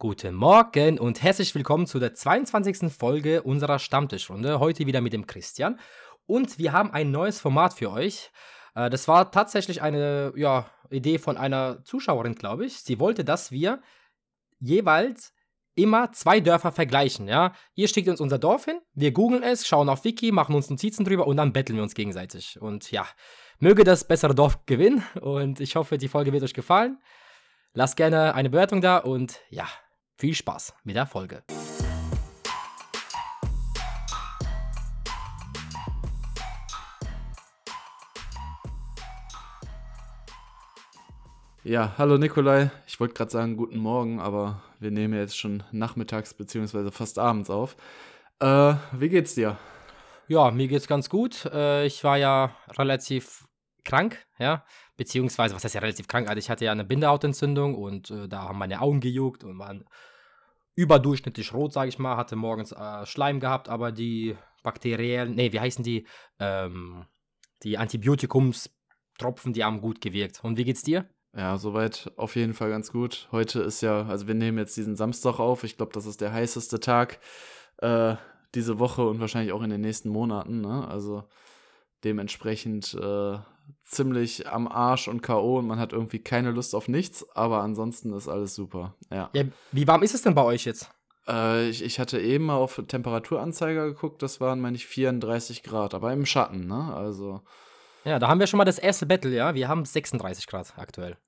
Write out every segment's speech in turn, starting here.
Guten Morgen und herzlich willkommen zu der 22. Folge unserer Stammtischrunde. Heute wieder mit dem Christian. Und wir haben ein neues Format für euch. Äh, das war tatsächlich eine ja, Idee von einer Zuschauerin, glaube ich. Sie wollte, dass wir jeweils immer zwei Dörfer vergleichen, ja. Ihr schickt uns unser Dorf hin, wir googeln es, schauen auf Wiki, machen uns Notizen drüber und dann betteln wir uns gegenseitig. Und ja, möge das bessere Dorf gewinnen und ich hoffe, die Folge wird euch gefallen. Lasst gerne eine Bewertung da und ja, viel Spaß mit der Folge. Ja, hallo Nikolai. Ich wollte gerade sagen guten Morgen, aber wir nehmen jetzt schon nachmittags bzw. fast abends auf. Äh, wie geht's dir? Ja, mir geht's ganz gut. Äh, ich war ja relativ krank, ja, beziehungsweise, was heißt ja relativ krank? Also ich hatte ja eine Bindehautentzündung und äh, da haben meine Augen gejuckt und waren überdurchschnittlich rot, sage ich mal. Hatte morgens äh, Schleim gehabt, aber die bakteriellen, nee, wie heißen die? Ähm, die Antibiotikumstropfen, die haben gut gewirkt. Und wie geht's dir? Ja, soweit auf jeden Fall ganz gut. Heute ist ja, also wir nehmen jetzt diesen Samstag auf. Ich glaube, das ist der heißeste Tag äh, diese Woche und wahrscheinlich auch in den nächsten Monaten. Ne? Also dementsprechend äh, ziemlich am Arsch und K.O. und man hat irgendwie keine Lust auf nichts, aber ansonsten ist alles super. Ja. ja wie warm ist es denn bei euch jetzt? Äh, ich, ich hatte eben mal auf Temperaturanzeiger geguckt, das waren, meine ich, 34 Grad, aber im Schatten, ne? Also. Ja, da haben wir schon mal das erste Battle, ja. Wir haben 36 Grad aktuell.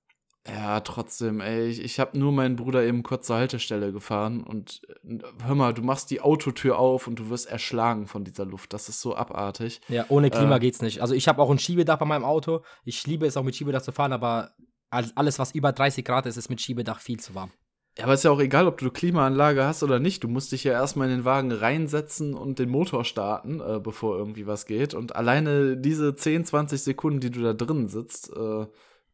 Ja, trotzdem, ey. Ich, ich habe nur meinen Bruder eben kurz zur Haltestelle gefahren und äh, hör mal, du machst die Autotür auf und du wirst erschlagen von dieser Luft. Das ist so abartig. Ja, ohne Klima äh, geht's nicht. Also ich habe auch ein Schiebedach bei meinem Auto. Ich liebe es auch mit Schiebedach zu fahren, aber alles, was über 30 Grad ist, ist mit Schiebedach viel zu warm. Ja, aber ist ja auch egal, ob du Klimaanlage hast oder nicht. Du musst dich ja erstmal in den Wagen reinsetzen und den Motor starten, äh, bevor irgendwie was geht. Und alleine diese 10, 20 Sekunden, die du da drin sitzt, äh,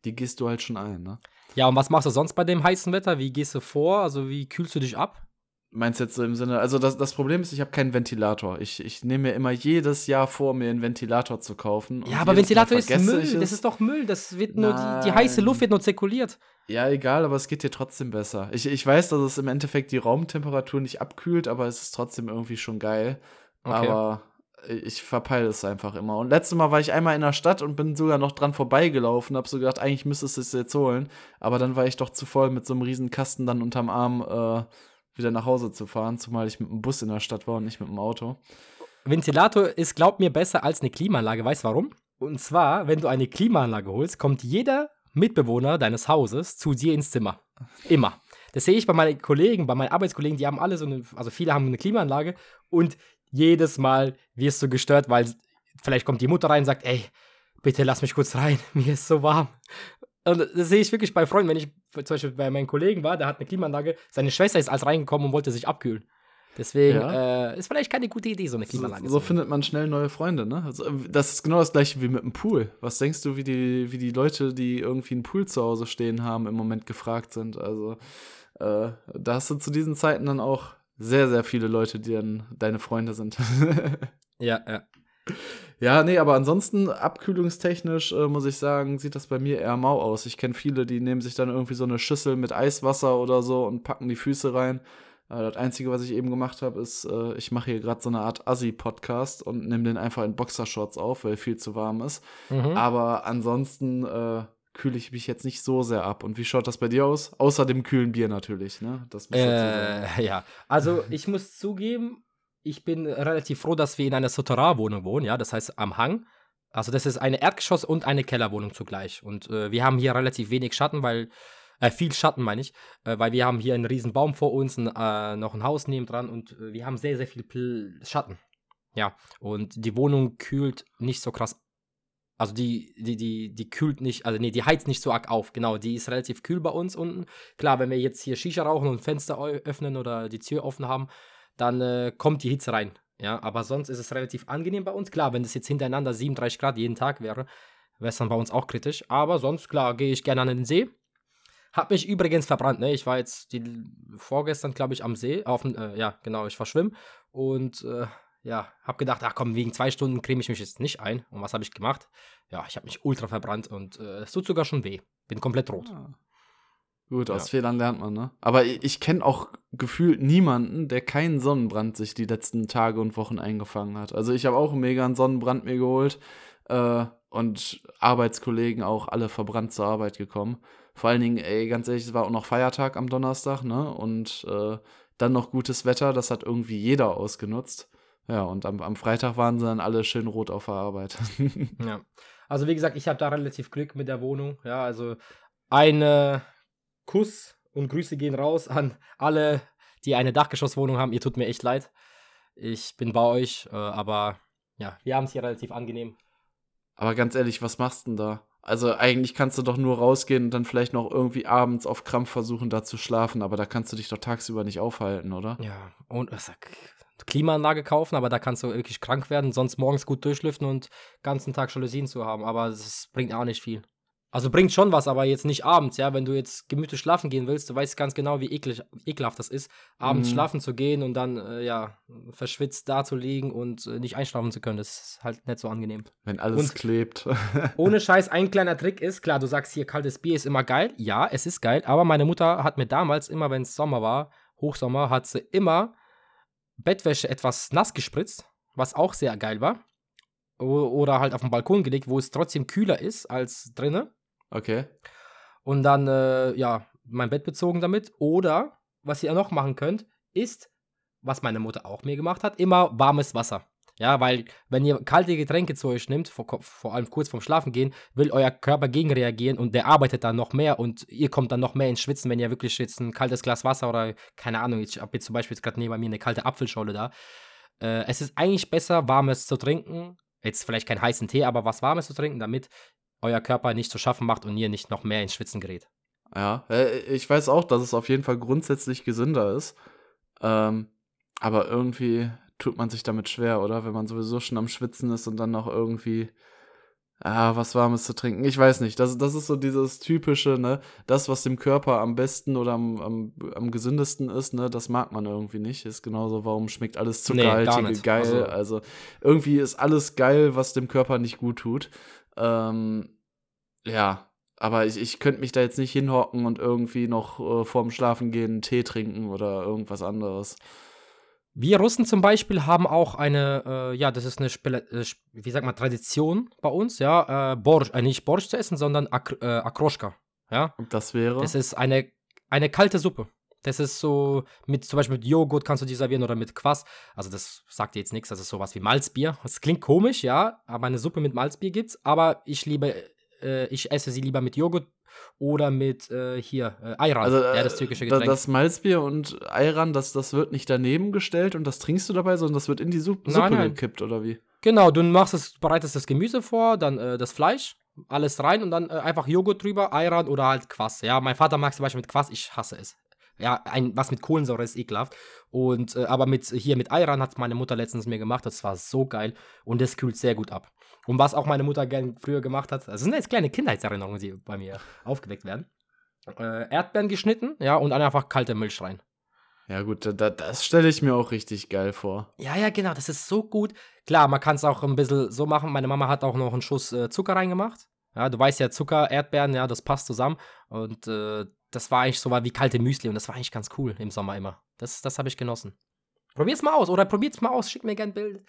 die gehst du halt schon ein, ne? Ja, und was machst du sonst bei dem heißen Wetter? Wie gehst du vor? Also, wie kühlst du dich ab? Meinst du jetzt so im Sinne, also das, das Problem ist, ich habe keinen Ventilator. Ich, ich nehme mir immer jedes Jahr vor, mir einen Ventilator zu kaufen. Ja, aber Ventilator ist Müll. Das ist doch Müll. Das wird nur, die, die, heiße Luft wird nur zirkuliert. Ja, egal, aber es geht dir trotzdem besser. Ich, ich weiß, dass es im Endeffekt die Raumtemperatur nicht abkühlt, aber es ist trotzdem irgendwie schon geil. Okay. Aber ich verpeile es einfach immer. Und letztes Mal war ich einmal in der Stadt und bin sogar noch dran vorbeigelaufen, hab so gedacht, eigentlich müsstest du es jetzt holen. Aber dann war ich doch zu voll mit so einem riesen Kasten dann unterm Arm äh, wieder nach Hause zu fahren, zumal ich mit dem Bus in der Stadt war und nicht mit dem Auto. Ventilator ist, glaub mir, besser als eine Klimaanlage. Weißt du warum? Und zwar, wenn du eine Klimaanlage holst, kommt jeder Mitbewohner deines Hauses zu dir ins Zimmer. Immer. Das sehe ich bei meinen Kollegen, bei meinen Arbeitskollegen, die haben alle so eine, also viele haben eine Klimaanlage und jedes Mal wirst du gestört, weil vielleicht kommt die Mutter rein und sagt, ey, bitte lass mich kurz rein, mir ist so warm. Und das sehe ich wirklich bei Freunden, wenn ich zum Beispiel bei meinen Kollegen war, der hat eine Klimaanlage, seine Schwester ist als reingekommen und wollte sich abkühlen. Deswegen ja. äh, ist vielleicht keine gute Idee, so eine Klimaanlage. So, so findet man schnell neue Freunde, ne? Also, das ist genau das gleiche wie mit dem Pool. Was denkst du, wie die, wie die Leute, die irgendwie einen Pool zu Hause stehen haben, im Moment gefragt sind? Also, äh, da hast du zu diesen Zeiten dann auch sehr, sehr viele Leute, die dann deine Freunde sind. ja, ja. Ja, nee, aber ansonsten abkühlungstechnisch äh, muss ich sagen, sieht das bei mir eher mau aus. Ich kenne viele, die nehmen sich dann irgendwie so eine Schüssel mit Eiswasser oder so und packen die Füße rein. Äh, das Einzige, was ich eben gemacht habe, ist, äh, ich mache hier gerade so eine Art Assi-Podcast und nehme den einfach in Boxershorts auf, weil viel zu warm ist. Mhm. Aber ansonsten äh, kühle ich mich jetzt nicht so sehr ab. Und wie schaut das bei dir aus? Außer dem kühlen Bier natürlich, ne? Das äh, ja, also ich muss zugeben, ich bin relativ froh, dass wir in einer Souterrain-Wohnung wohnen, ja, das heißt am Hang. Also das ist eine Erdgeschoss- und eine Kellerwohnung zugleich. Und äh, wir haben hier relativ wenig Schatten, weil, äh, viel Schatten meine ich, äh, weil wir haben hier einen riesen Baum vor uns, ein, äh, noch ein Haus neben dran und äh, wir haben sehr, sehr viel Pl Schatten. Ja, und die Wohnung kühlt nicht so krass also die, die, die, die kühlt nicht, also nee, die heizt nicht so arg auf, genau. Die ist relativ kühl bei uns unten. Klar, wenn wir jetzt hier Shisha rauchen und Fenster öffnen oder die Tür offen haben, dann äh, kommt die Hitze rein. Ja, aber sonst ist es relativ angenehm bei uns. Klar, wenn das jetzt hintereinander 37 Grad jeden Tag wäre, wäre es dann bei uns auch kritisch. Aber sonst, klar, gehe ich gerne an den See. Hab mich übrigens verbrannt, ne? Ich war jetzt die, vorgestern, glaube ich, am See. Auf, äh, ja, genau, ich war schwimmen. Und äh, ja, hab gedacht, ach komm, wegen zwei Stunden creme ich mich jetzt nicht ein. Und was habe ich gemacht? Ja, ich habe mich ultra verbrannt und äh, es tut sogar schon weh. Bin komplett rot. Ah. Gut, aus ja. Fehlern lernt man, ne? Aber ich, ich kenne auch gefühlt niemanden, der keinen Sonnenbrand sich die letzten Tage und Wochen eingefangen hat. Also ich habe auch mega einen Sonnenbrand mir geholt äh, und Arbeitskollegen auch alle verbrannt zur Arbeit gekommen. Vor allen Dingen, ey, ganz ehrlich, es war auch noch Feiertag am Donnerstag, ne? Und äh, dann noch gutes Wetter, das hat irgendwie jeder ausgenutzt. Ja, und am, am Freitag waren sie dann alle schön rot auf der Arbeit. ja. Also wie gesagt, ich habe da relativ Glück mit der Wohnung. Ja, also eine Kuss und Grüße gehen raus an alle, die eine Dachgeschosswohnung haben. Ihr tut mir echt leid. Ich bin bei euch, äh, aber ja, wir haben es hier relativ angenehm. Aber ganz ehrlich, was machst du denn da? Also eigentlich kannst du doch nur rausgehen und dann vielleicht noch irgendwie abends auf Krampf versuchen, da zu schlafen, aber da kannst du dich doch tagsüber nicht aufhalten, oder? Ja, und was Klimaanlage kaufen, aber da kannst du wirklich krank werden, sonst morgens gut durchlüften und ganzen Tag Jalousien zu haben, aber das bringt auch nicht viel. Also bringt schon was, aber jetzt nicht abends, ja. Wenn du jetzt gemütlich schlafen gehen willst, du weißt ganz genau, wie eklig, ekelhaft das ist, abends mhm. schlafen zu gehen und dann, äh, ja, verschwitzt da zu liegen und äh, nicht einschlafen zu können. Das ist halt nicht so angenehm. Wenn alles und klebt. ohne Scheiß, ein kleiner Trick ist, klar, du sagst hier, kaltes Bier ist immer geil. Ja, es ist geil, aber meine Mutter hat mir damals, immer wenn es Sommer war, Hochsommer, hat sie immer Bettwäsche etwas nass gespritzt, was auch sehr geil war. Oder halt auf den Balkon gelegt, wo es trotzdem kühler ist als drinnen. Okay. Und dann, äh, ja, mein Bett bezogen damit. Oder, was ihr noch machen könnt, ist, was meine Mutter auch mir gemacht hat, immer warmes Wasser. Ja, weil wenn ihr kalte Getränke zu euch nehmt, vor, vor allem kurz vorm Schlafengehen, will euer Körper gegenreagieren und der arbeitet dann noch mehr und ihr kommt dann noch mehr ins Schwitzen, wenn ihr wirklich jetzt ein kaltes Glas Wasser oder keine Ahnung, ich habe jetzt zum Beispiel gerade neben mir eine kalte Apfelschorle da. Äh, es ist eigentlich besser, warmes zu trinken. Jetzt vielleicht keinen heißen Tee, aber was warmes zu trinken, damit euer Körper nicht zu schaffen macht und ihr nicht noch mehr ins Schwitzen gerät. Ja, äh, ich weiß auch, dass es auf jeden Fall grundsätzlich gesünder ist. Ähm, aber irgendwie tut man sich damit schwer, oder? Wenn man sowieso schon am Schwitzen ist und dann noch irgendwie ah, was Warmes zu trinken. Ich weiß nicht. Das, das ist so dieses typische, ne? Das, was dem Körper am besten oder am, am, am gesündesten ist, ne? Das mag man irgendwie nicht. Ist genauso, warum schmeckt alles zuckerhaltige nee, geil? Also, also, irgendwie ist alles geil, was dem Körper nicht gut tut. Ähm, ja, aber ich, ich könnte mich da jetzt nicht hinhocken und irgendwie noch äh, vorm Schlafen gehen Tee trinken oder irgendwas anderes. Wir Russen zum Beispiel haben auch eine, äh, ja, das ist eine, Spele äh, wie sagt man, Tradition bei uns, ja, äh, Borsch, äh, nicht Borsch zu essen, sondern Ak äh, Akroschka, ja. Und das wäre? Das ist eine, eine kalte Suppe. Das ist so, mit zum Beispiel mit Joghurt kannst du die servieren oder mit Quass. Also das sagt dir jetzt nichts, das ist sowas wie Malzbier. Das klingt komisch, ja, aber eine Suppe mit Malzbier gibt's. Aber ich liebe, äh, ich esse sie lieber mit Joghurt oder mit äh, hier äh, Ayran, also, ja, das türkische Getränk. Das Malzbier und Ayran, das, das wird nicht daneben gestellt und das trinkst du dabei, sondern das wird in die Suppe, nein, Suppe nein. gekippt, oder wie? Genau, du machst es, bereitest das Gemüse vor, dann äh, das Fleisch, alles rein und dann äh, einfach Joghurt drüber, Ayran oder halt Quass. Ja, mein Vater mag zum Beispiel mit Quass, ich hasse es. Ja, ein, was mit Kohlensäure ist ekelhaft. Und, äh, aber mit, hier mit Ayran hat meine Mutter letztens mir gemacht. Das war so geil. Und das kühlt sehr gut ab. Und was auch meine Mutter gern früher gemacht hat, das sind jetzt kleine Kindheitserinnerungen, die bei mir aufgeweckt werden. Äh, Erdbeeren geschnitten, ja, und dann einfach kalte Milch rein. Ja, gut, da, das stelle ich mir auch richtig geil vor. Ja, ja, genau, das ist so gut. Klar, man kann es auch ein bisschen so machen. Meine Mama hat auch noch einen Schuss äh, Zucker reingemacht. Ja, du weißt ja, Zucker, Erdbeeren, ja, das passt zusammen. Und äh, das war eigentlich so wie kalte Müsli und das war eigentlich ganz cool im Sommer immer. Das, das habe ich genossen. Probier's mal aus oder probiert's mal aus. Schickt mir gerne Bild,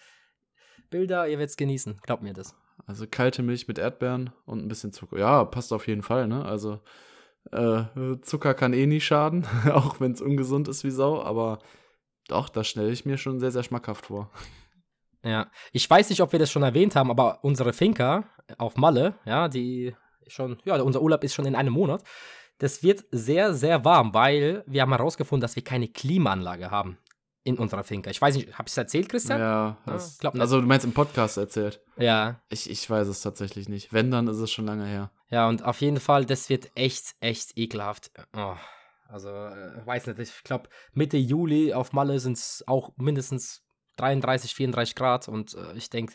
Bilder, ihr wird's genießen. Glaubt mir das. Also kalte Milch mit Erdbeeren und ein bisschen Zucker. Ja, passt auf jeden Fall, ne? Also äh, Zucker kann eh nie schaden, auch wenn es ungesund ist wie Sau, aber doch, das stelle ich mir schon sehr, sehr schmackhaft vor. Ja, ich weiß nicht, ob wir das schon erwähnt haben, aber unsere Finca auf Malle, ja, die schon, ja, unser Urlaub ist schon in einem Monat. Das wird sehr, sehr warm, weil wir haben herausgefunden, dass wir keine Klimaanlage haben in unserer Finca. Ich weiß nicht, habe ich es erzählt, Christian? Ja, ja also du meinst im Podcast erzählt. Ja. Ich, ich weiß es tatsächlich nicht. Wenn, dann ist es schon lange her. Ja, und auf jeden Fall, das wird echt, echt ekelhaft. Oh, also, äh, weiß nicht, ich glaube, Mitte Juli auf Malle sind es auch mindestens 33, 34 Grad und äh, ich denke,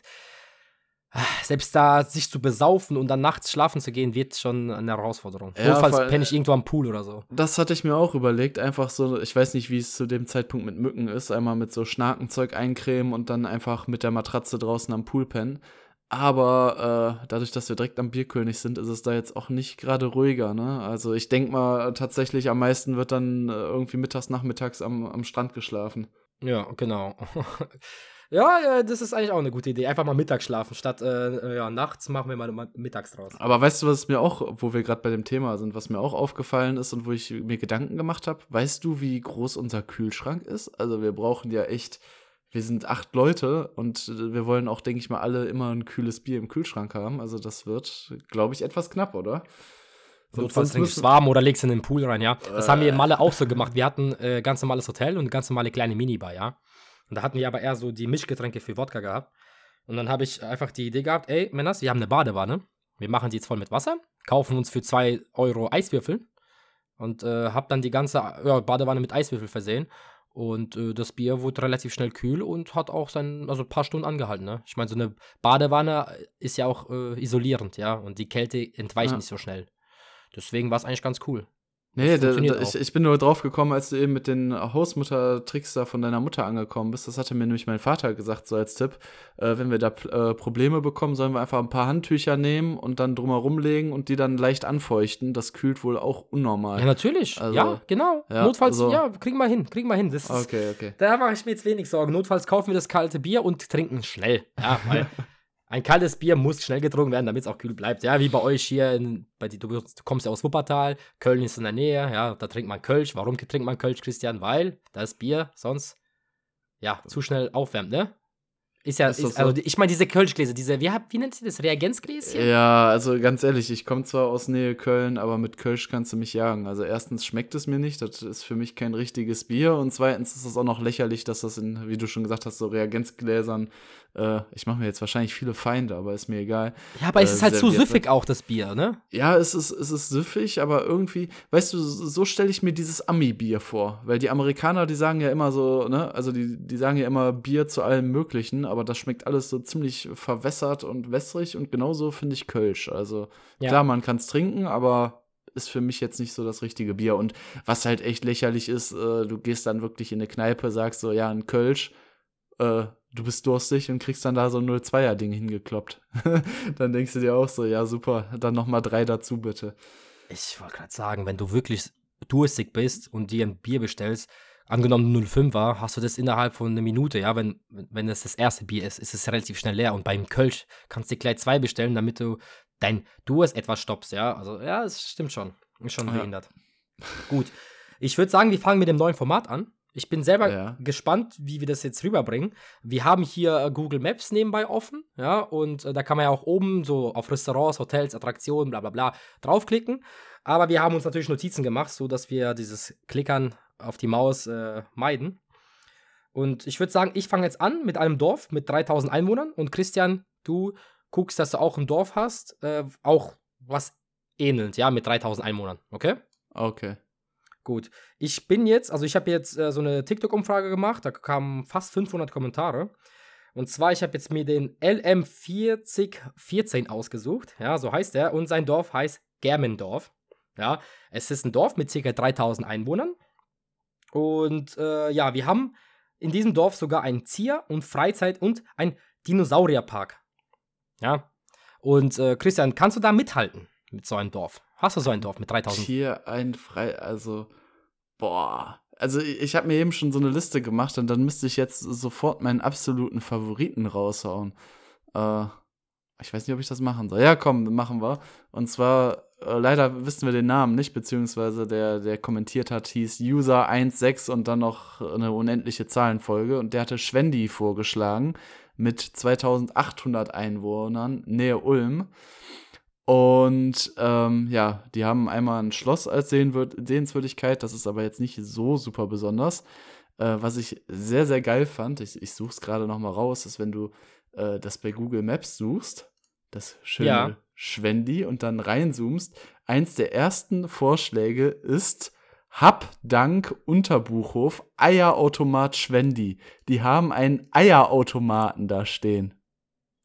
selbst da sich zu besaufen und dann nachts schlafen zu gehen, wird schon eine Herausforderung. Ja, Notfalls penne ich irgendwo am Pool oder so. Das hatte ich mir auch überlegt. Einfach so, ich weiß nicht, wie es zu dem Zeitpunkt mit Mücken ist. Einmal mit so Schnakenzeug eincremen und dann einfach mit der Matratze draußen am Pool pennen. Aber äh, dadurch, dass wir direkt am Bierkönig sind, ist es da jetzt auch nicht gerade ruhiger. Ne? Also ich denke mal, tatsächlich am meisten wird dann äh, irgendwie mittags, nachmittags am, am Strand geschlafen. Ja, genau. ja, das ist eigentlich auch eine gute Idee. Einfach mal mittags schlafen, statt äh, ja, nachts machen wir mal mittags draus. Aber weißt du, was mir auch, wo wir gerade bei dem Thema sind, was mir auch aufgefallen ist und wo ich mir Gedanken gemacht habe? Weißt du, wie groß unser Kühlschrank ist? Also wir brauchen ja echt wir sind acht Leute und wir wollen auch, denke ich mal, alle immer ein kühles Bier im Kühlschrank haben. Also das wird, glaube ich, etwas knapp, oder? Notfalls trinkst du es warm oder legst in den Pool rein, ja. Das äh. haben wir in Malle auch so gemacht. Wir hatten äh, ganz normales Hotel und ganz normale kleine Minibar, ja. Und da hatten wir aber eher so die Mischgetränke für Wodka gehabt. Und dann habe ich einfach die Idee gehabt, ey, Männers, wir haben eine Badewanne. Wir machen die jetzt voll mit Wasser, kaufen uns für zwei Euro Eiswürfel und äh, hab dann die ganze ja, Badewanne mit Eiswürfel versehen und äh, das Bier wurde relativ schnell kühl und hat auch sein, also ein paar Stunden angehalten. Ne? Ich meine, so eine Badewanne ist ja auch äh, isolierend, ja, und die Kälte entweicht ja. nicht so schnell. Deswegen war es eigentlich ganz cool. Nee, da, da, ich, ich, bin nur drauf gekommen, als du eben mit den Hausmutter-Tricks da von deiner Mutter angekommen bist. Das hatte mir nämlich mein Vater gesagt, so als Tipp. Äh, wenn wir da äh, Probleme bekommen, sollen wir einfach ein paar Handtücher nehmen und dann drumherum legen und die dann leicht anfeuchten. Das kühlt wohl auch unnormal. Ja, natürlich. Also, ja, genau. Ja, Notfalls, also, ja, kriegen wir hin, kriegen wir hin. Das ist, okay, okay. Da mache ich mir jetzt wenig Sorgen. Notfalls kaufen wir das kalte Bier und trinken schnell. Ja, weil ein kaltes Bier muss schnell getrunken werden, damit es auch kühl bleibt. Ja, wie bei euch hier, in, bei du kommst ja aus Wuppertal, Köln ist in der Nähe, ja, da trinkt man Kölsch. Warum trinkt man Kölsch, Christian? Weil das Bier sonst, ja, zu schnell aufwärmt, ne? Ist ja, ist ist, also ich meine, diese Kölschgläser, diese, wie, wie nennt sie das? Reagenzgläschen? Ja, also ganz ehrlich, ich komme zwar aus Nähe Köln, aber mit Kölsch kannst du mich jagen. Also erstens schmeckt es mir nicht, das ist für mich kein richtiges Bier und zweitens ist es auch noch lächerlich, dass das in, wie du schon gesagt hast, so Reagenzgläsern äh, ich mache mir jetzt wahrscheinlich viele Feinde, aber ist mir egal. Ja, aber es ist halt zu süffig auch, das Bier, ne? Ja, es ist, es ist süffig, aber irgendwie, weißt du, so stelle ich mir dieses Ami-Bier vor. Weil die Amerikaner, die sagen ja immer so, ne, also die, die sagen ja immer Bier zu allem Möglichen, aber das schmeckt alles so ziemlich verwässert und wässrig und genauso finde ich Kölsch. Also ja. klar, man kann es trinken, aber ist für mich jetzt nicht so das richtige Bier. Und was halt echt lächerlich ist, äh, du gehst dann wirklich in eine Kneipe, sagst so, ja, ein Kölsch, äh, du bist durstig und kriegst dann da so ein 0-2er-Ding hingekloppt. dann denkst du dir auch so, ja, super, dann nochmal drei dazu, bitte. Ich wollte gerade sagen, wenn du wirklich durstig bist und dir ein Bier bestellst, angenommen 05 war, hast du das innerhalb von einer Minute, ja, wenn, wenn das das erste Bier ist, ist es relativ schnell leer und beim Kölsch kannst du dir gleich zwei bestellen, damit du dein Durst etwas stoppst, ja, also ja, es stimmt schon, ist schon behindert. Ja. Gut, ich würde sagen, wir fangen mit dem neuen Format an. Ich bin selber ja. gespannt, wie wir das jetzt rüberbringen. Wir haben hier äh, Google Maps nebenbei offen, ja, und äh, da kann man ja auch oben so auf Restaurants, Hotels, Attraktionen, bla bla bla draufklicken. Aber wir haben uns natürlich Notizen gemacht, sodass wir dieses Klickern auf die Maus äh, meiden. Und ich würde sagen, ich fange jetzt an mit einem Dorf mit 3000 Einwohnern und Christian, du guckst, dass du auch ein Dorf hast, äh, auch was ähnelt, ja, mit 3000 Einwohnern, okay? Okay. Gut. Ich bin jetzt, also ich habe jetzt äh, so eine TikTok-Umfrage gemacht, da kamen fast 500 Kommentare. Und zwar, ich habe jetzt mir den LM4014 ausgesucht, ja, so heißt er, und sein Dorf heißt Germendorf. Ja, es ist ein Dorf mit ca. 3000 Einwohnern. Und äh, ja, wir haben in diesem Dorf sogar ein Zier- und Freizeit- und ein Dinosaurierpark. Ja. Und äh, Christian, kannst du da mithalten mit so einem Dorf? Hast du so ein Dorf mit 3000? Hier ein frei, also, boah. Also, ich habe mir eben schon so eine Liste gemacht und dann müsste ich jetzt sofort meinen absoluten Favoriten raushauen. Äh, ich weiß nicht, ob ich das machen soll. Ja, komm, machen wir. Und zwar, äh, leider wissen wir den Namen nicht, beziehungsweise der, der kommentiert hat, hieß User16 und dann noch eine unendliche Zahlenfolge. Und der hatte Schwendi vorgeschlagen mit 2800 Einwohnern, Nähe Ulm. Und ähm, ja, die haben einmal ein Schloss als Sehenswürdigkeit, das ist aber jetzt nicht so super besonders. Äh, was ich sehr, sehr geil fand, ich, ich suche es gerade nochmal raus, ist, wenn du äh, das bei Google Maps suchst, das schöne ja. Schwendi und dann reinzoomst, eins der ersten Vorschläge ist Hab Dank Unterbuchhof Eierautomat Schwendi. Die haben einen Eierautomaten da stehen.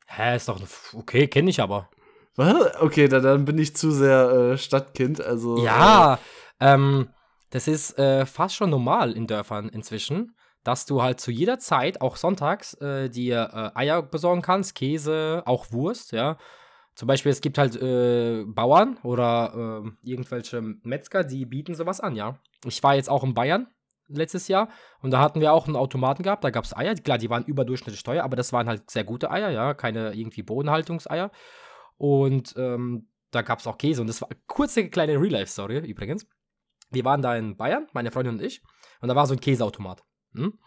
Hä, ist doch okay, kenne ich aber. Was? Okay, dann, dann bin ich zu sehr äh, Stadtkind. Also, ja, äh, ähm, das ist äh, fast schon normal in Dörfern inzwischen, dass du halt zu jeder Zeit, auch sonntags, äh, dir äh, Eier besorgen kannst, Käse, auch Wurst, ja. Zum Beispiel, es gibt halt äh, Bauern oder äh, irgendwelche Metzger, die bieten sowas an, ja. Ich war jetzt auch in Bayern letztes Jahr und da hatten wir auch einen Automaten gehabt, da gab es Eier. Klar, die waren überdurchschnittlich teuer, aber das waren halt sehr gute Eier, ja, keine irgendwie Bodenhaltungseier. Und ähm, da gab es auch Käse und das war eine kurze kleine Real-Life-Story übrigens. Wir waren da in Bayern, meine Freundin und ich, und da war so ein Käseautomat. Hm?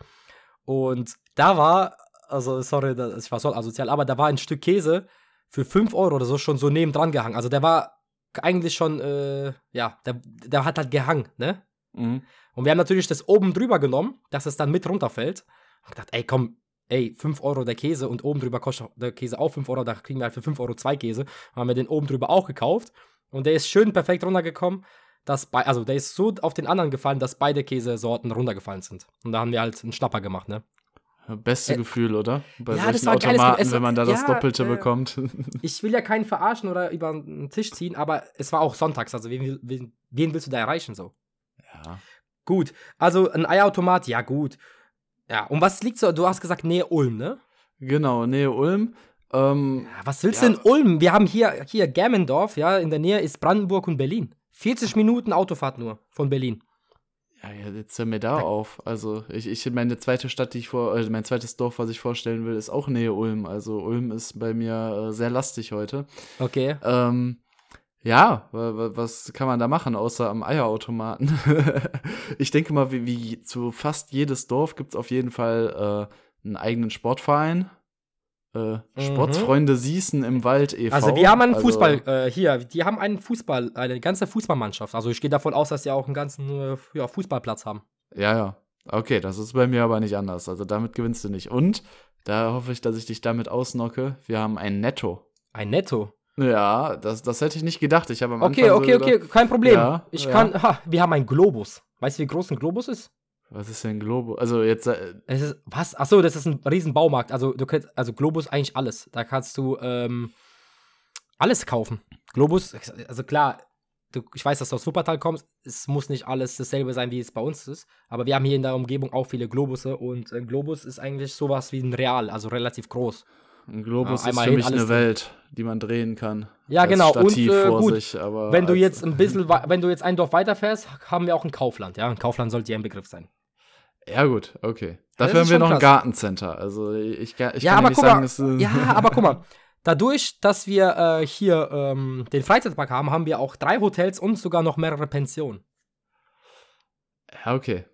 Und da war, also sorry, ich war so asozial, aber da war ein Stück Käse für 5 Euro oder so schon so nebendran gehangen. Also der war eigentlich schon, äh, ja, der, der hat halt gehangen, ne? Mhm. Und wir haben natürlich das oben drüber genommen, dass es dann mit runterfällt. Und gedacht, ey, komm, ey, 5 Euro der Käse und oben drüber kostet der Käse auch 5 Euro, da kriegen wir halt für 5 Euro zwei Käse. Haben wir den oben drüber auch gekauft. Und der ist schön perfekt runtergekommen. Dass bei, also der ist so auf den anderen gefallen, dass beide Käsesorten runtergefallen sind. Und da haben wir halt einen Schnapper gemacht, ne? Beste äh, Gefühl, oder? Bei ja, solchen Automaten, es, wenn man da ja, das Doppelte äh, bekommt. Ich will ja keinen verarschen oder über den Tisch ziehen, aber es war auch sonntags. Also wen, wen, wen willst du da erreichen so? Ja. Gut, also ein Eierautomat, ja gut. Ja, und was liegt so? Du hast gesagt Nähe Ulm, ne? Genau, Nähe Ulm. Ähm, ja, was willst ja. du in Ulm? Wir haben hier, hier Germendorf, ja, in der Nähe ist Brandenburg und Berlin. 40 Minuten Autofahrt nur von Berlin. Ja, jetzt hör mir da auf. Also, ich, ich, meine zweite Stadt, die ich vor, also mein zweites Dorf, was ich vorstellen will, ist auch Nähe Ulm. Also, Ulm ist bei mir äh, sehr lastig heute. Okay. Ähm, ja, was kann man da machen, außer am Eierautomaten? ich denke mal, wie, wie zu fast jedes Dorf gibt es auf jeden Fall äh, einen eigenen Sportverein äh, mhm. Sportsfreunde Sießen im Wald e.V. Also wir haben einen also, Fußball, äh, hier, die haben einen Fußball, eine ganze Fußballmannschaft. Also ich gehe davon aus, dass sie auch einen ganzen äh, ja, Fußballplatz haben. Ja, ja. Okay, das ist bei mir aber nicht anders. Also damit gewinnst du nicht. Und da hoffe ich, dass ich dich damit ausnocke. Wir haben ein Netto. Ein Netto? Ja, das, das hätte ich nicht gedacht. Ich habe am okay, Anfang okay, so okay, kein Problem. Ja, ich ja. kann, ha, wir haben einen Globus. Weißt du, wie groß ein Globus ist? Was ist denn Globus? Also jetzt. Äh es ist, was? Achso, das ist ein riesen Baumarkt. Also du kannst, also Globus eigentlich alles. Da kannst du ähm, alles kaufen. Globus, also klar, du, ich weiß, dass du aus Wuppertal kommst. Es muss nicht alles dasselbe sein, wie es bei uns ist. Aber wir haben hier in der Umgebung auch viele Globusse und ein Globus ist eigentlich sowas wie ein Real, also relativ groß. Ein Globus ja, ist für mich eine Welt, die man drehen kann. Ja, genau. Stativ und äh, gut, sich, wenn du jetzt ein bisschen, wenn du jetzt ein Dorf weiterfährst, haben wir auch ein Kaufland. Ja, ein Kaufland sollte dir ein Begriff sein. Ja, gut, okay. Dafür haben wir noch krass. ein Gartencenter. Also ich, ich ja, kann aber nicht sagen, mal, es, Ja, aber guck mal. Dadurch, dass wir äh, hier ähm, den Freizeitpark haben, haben wir auch drei Hotels und sogar noch mehrere Pensionen. Ja, okay.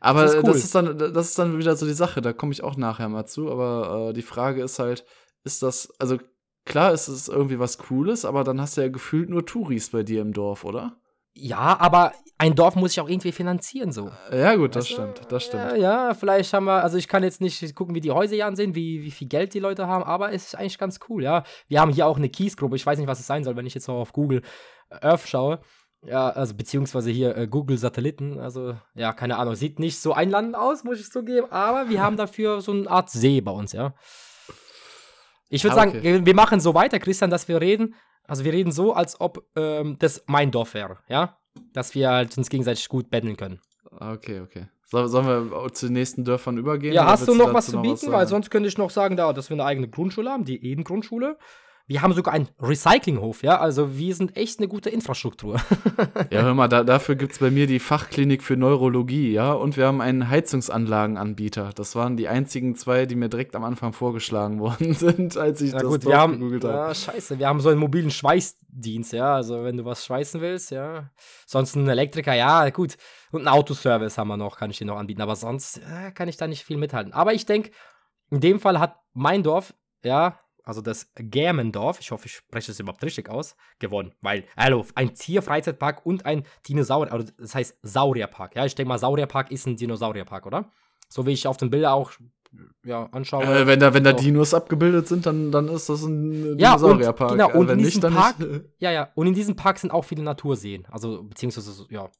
Aber das ist, cool. das ist, dann, das ist dann wieder so die Sache, da komme ich auch nachher mal zu. Aber äh, die Frage ist halt, ist das, also klar ist es irgendwie was Cooles, aber dann hast du ja gefühlt nur Touris bei dir im Dorf, oder? Ja, aber ein Dorf muss sich auch irgendwie finanzieren, so. Ja, gut, das weißt stimmt, das stimmt. Ja, ja, vielleicht haben wir, also ich kann jetzt nicht gucken, wie die Häuser hier ansehen, wie, wie viel Geld die Leute haben, aber es ist eigentlich ganz cool, ja. Wir haben hier auch eine Kiesgruppe, ich weiß nicht, was es sein soll, wenn ich jetzt noch auf Google Earth schaue. Ja, also beziehungsweise hier äh, Google Satelliten, also ja, keine Ahnung, sieht nicht so einladend aus, muss ich zugeben, aber wir haben dafür so eine Art See bei uns, ja. Ich würde ah, okay. sagen, wir machen so weiter, Christian, dass wir reden also wir reden so, als ob ähm, das mein Dorf wäre, ja? Dass wir halt uns gegenseitig gut betteln können. Okay, okay. So, sollen wir zu den nächsten Dörfern übergehen? Ja, hast du noch was zu bieten? Weil sonst könnte ich noch sagen, da, dass wir eine eigene Grundschule haben, die Eden-Grundschule. Wir haben sogar einen Recyclinghof, ja. Also wir sind echt eine gute Infrastruktur. ja, hör mal, da, dafür gibt es bei mir die Fachklinik für Neurologie, ja. Und wir haben einen Heizungsanlagenanbieter. Das waren die einzigen zwei, die mir direkt am Anfang vorgeschlagen worden sind, als ich ja, das gut, wir haben, gegoogelt habe. Ja, scheiße, wir haben so einen mobilen Schweißdienst, ja. Also wenn du was schweißen willst, ja. Sonst ein Elektriker, ja, gut. Und ein Autoservice haben wir noch, kann ich dir noch anbieten. Aber sonst ja, kann ich da nicht viel mithalten. Aber ich denke, in dem Fall hat mein Dorf, ja, also das Germendorf, ich hoffe, ich spreche es überhaupt richtig aus, gewonnen. Weil, hallo, ein Tierfreizeitpark und ein Dinosaurier, also das heißt Saurierpark. Ja, ich denke mal, Saurierpark ist ein Dinosaurierpark, oder? So wie ich auf den Bildern auch ja, anschaue. Äh, wenn da, wenn da Dinos abgebildet sind, dann, dann ist das ein ja, Dinosaurierpark. Und, genau, und in diesem nicht, Park, ja, ja, und in diesem Park sind auch viele Naturseen. Also, beziehungsweise, ja,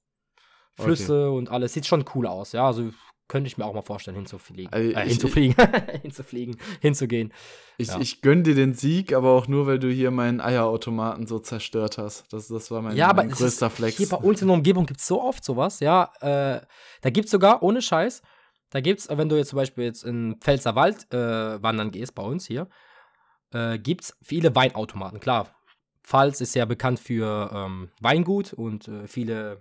Flüsse okay. und alles. Sieht schon cool aus, ja. Also könnte ich mir auch mal vorstellen, hinzufliegen. Also äh, hinzufliegen. hinzufliegen, hinzugehen. Ich, ja. ich gönne dir den Sieg, aber auch nur, weil du hier meinen Eierautomaten so zerstört hast. Das, das war mein, ja, mein größter ist, Flex. Hier bei uns in der Umgebung gibt es so oft sowas, ja. Äh, da gibt es sogar, ohne Scheiß, Da gibt's, wenn du jetzt zum Beispiel jetzt in Pfälzerwald äh, wandern gehst, bei uns hier, äh, gibt's viele Weinautomaten. Klar, Pfalz ist ja bekannt für ähm, Weingut und äh, viele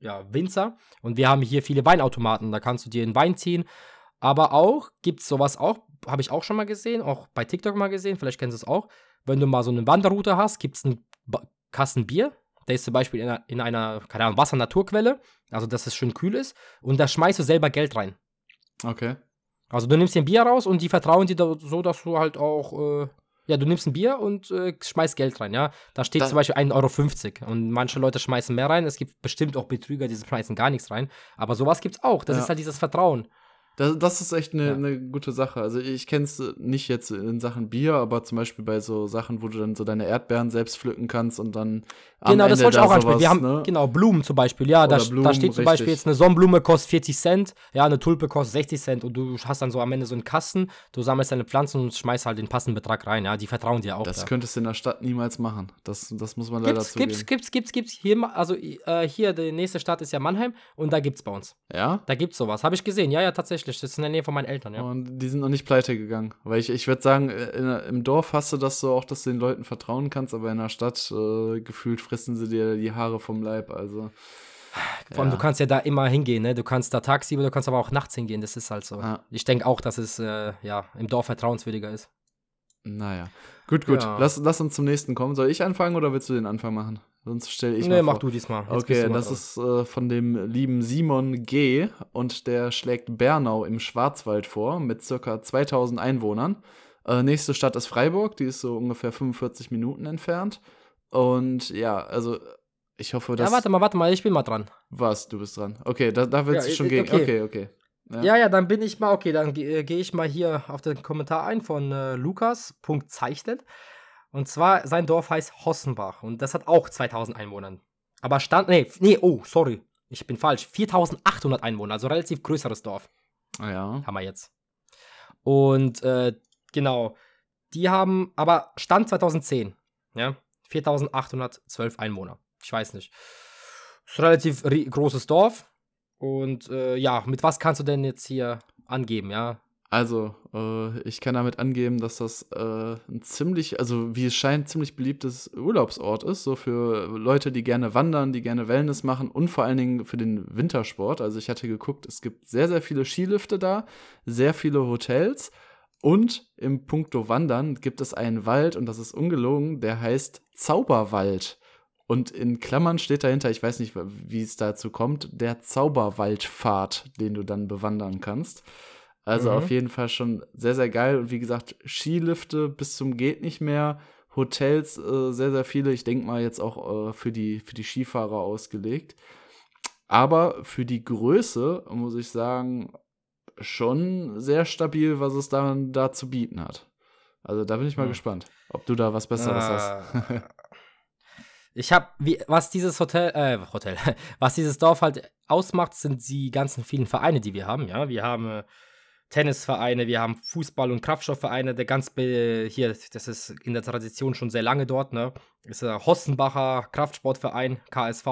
ja, Winzer. Und wir haben hier viele Weinautomaten. Da kannst du dir einen Wein ziehen. Aber auch, gibt es sowas auch, habe ich auch schon mal gesehen, auch bei TikTok mal gesehen, vielleicht kennst du es auch. Wenn du mal so eine Wanderroute hast, gibt es einen ba Kasten Bier. Der ist zum Beispiel in einer, in einer keine Ahnung, Wasser-Naturquelle, also dass es schön kühl ist. Und da schmeißt du selber Geld rein. Okay. Also du nimmst dir ein Bier raus und die vertrauen dir da so, dass du halt auch äh, ja, du nimmst ein Bier und äh, schmeißt Geld rein, ja. Da steht da zum Beispiel 1,50 Euro und manche Leute schmeißen mehr rein. Es gibt bestimmt auch Betrüger, die schmeißen gar nichts rein. Aber sowas gibt's auch. Das ja. ist halt dieses Vertrauen. Das, das ist echt eine, ja. eine gute Sache. Also ich kenne es nicht jetzt in Sachen Bier, aber zum Beispiel bei so Sachen, wo du dann so deine Erdbeeren selbst pflücken kannst und dann Genau, das wollte ich auch ansprechen. Wir haben, ne? genau, Blumen zum Beispiel. Ja, da, Blumen, da, steht zum richtig. Beispiel jetzt eine Sonnenblume kostet 40 Cent, ja, eine Tulpe kostet 60 Cent und du hast dann so am Ende so einen Kasten, du sammelst deine Pflanzen und schmeißt halt den passenden Betrag rein, ja, die vertrauen dir auch. Das da. könntest du in der Stadt niemals machen. Das, das muss man leider gibt's, zugeben. Gibt's, gibt's, gibt's, gibt's. Hier, also äh, hier, die nächste Stadt ist ja Mannheim und da gibt's bei uns. Ja? Da gibt's sowas. Habe ich gesehen, ja, ja, tatsächlich. Das ist in der Nähe von meinen Eltern, ja. Und die sind noch nicht pleite gegangen. Weil ich, ich würde sagen, äh, in, im Dorf hast du das so auch, dass du den Leuten vertrauen kannst, aber in der Stadt äh, gefühlt fressen sie dir die Haare vom Leib. Also. Vor allem, ja. du kannst ja da immer hingehen, ne? Du kannst da tagsüber, du kannst aber auch nachts hingehen, das ist halt so. Ja. Ich denke auch, dass es äh, ja im Dorf vertrauenswürdiger ist. Naja. Gut, gut. Ja. Lass, lass uns zum nächsten kommen. Soll ich anfangen oder willst du den Anfang machen? Sonst stelle ich nee, mal. Nee, mach du diesmal. Jetzt okay, das drauf. ist äh, von dem lieben Simon G. und der schlägt Bernau im Schwarzwald vor mit circa 2000 Einwohnern. Äh, nächste Stadt ist Freiburg, die ist so ungefähr 45 Minuten entfernt. Und ja, also ich hoffe, dass. Ja, warte mal, warte mal, ich bin mal dran. Was? Du bist dran. Okay, da, da willst ja, du schon gehen. Okay, okay. okay. Ja. ja. ja, dann bin ich mal, okay, dann äh, gehe ich mal hier auf den Kommentar ein von äh, Lukas, Punkt zeichnet. Und zwar, sein Dorf heißt Hossenbach und das hat auch 2000 Einwohner. Aber stand, nee, nee, oh, sorry, ich bin falsch. 4800 Einwohner, also relativ größeres Dorf. Ah ja. Haben wir jetzt. Und äh, genau, die haben, aber Stand 2010, ja, 4812 Einwohner. Ich weiß nicht. Ist ein relativ großes Dorf. Und äh, ja, mit was kannst du denn jetzt hier angeben, ja? Also, äh, ich kann damit angeben, dass das äh, ein ziemlich, also wie es scheint, ziemlich beliebtes Urlaubsort ist, so für Leute, die gerne wandern, die gerne Wellness machen und vor allen Dingen für den Wintersport. Also ich hatte geguckt, es gibt sehr, sehr viele Skilifte da, sehr viele Hotels und im Punkto Wandern gibt es einen Wald und das ist ungelogen, der heißt Zauberwald. Und in Klammern steht dahinter, ich weiß nicht, wie es dazu kommt, der Zauberwaldpfad, den du dann bewandern kannst. Also mhm. auf jeden Fall schon sehr, sehr geil. Und wie gesagt, Skilifte bis zum geht nicht mehr. Hotels äh, sehr, sehr viele. Ich denke mal jetzt auch äh, für, die, für die Skifahrer ausgelegt. Aber für die Größe, muss ich sagen, schon sehr stabil, was es dann da zu bieten hat. Also da bin ich mal mhm. gespannt, ob du da was Besseres äh, hast. Ich habe, was dieses Hotel, äh, Hotel, was dieses Dorf halt ausmacht, sind die ganzen vielen Vereine, die wir haben. Ja, wir haben äh, Tennisvereine, wir haben Fußball- und Kraftstoffvereine. Der ganz hier, das ist in der Tradition schon sehr lange dort. Ne, ist der Hossenbacher Kraftsportverein KSV.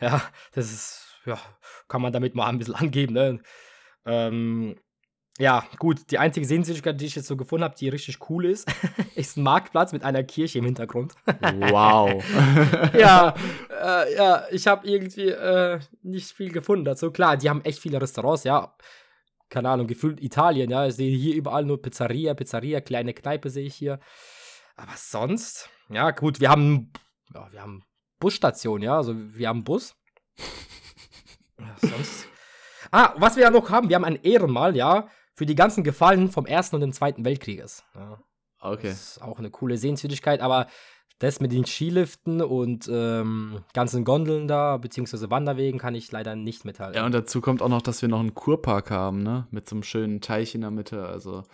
Ja, das ist, ja, kann man damit mal ein bisschen angeben. Ne. Ähm, ja, gut, die einzige Sehenswürdigkeit, die ich jetzt so gefunden habe, die richtig cool ist, ist ein Marktplatz mit einer Kirche im Hintergrund. wow. ja, äh, ja, ich habe irgendwie äh, nicht viel gefunden dazu. Klar, die haben echt viele Restaurants, ja. Keine Ahnung, gefühlt Italien, ja. Ich sehe hier überall nur Pizzeria, Pizzeria, kleine Kneipe sehe ich hier. Aber sonst, ja, gut, wir haben, ja, wir haben Busstation, ja, also wir haben Bus. Ja, sonst. Ah, was wir ja noch haben, wir haben ein Ehrenmal, ja für die ganzen Gefallenen vom Ersten und dem Zweiten Weltkrieges. Ja. Okay. Das ist auch eine coole Sehenswürdigkeit, aber das mit den Skiliften und ähm, ganzen Gondeln da, beziehungsweise Wanderwegen, kann ich leider nicht mithalten. Ja, und dazu kommt auch noch, dass wir noch einen Kurpark haben, ne? Mit so einem schönen Teich in der Mitte. Also,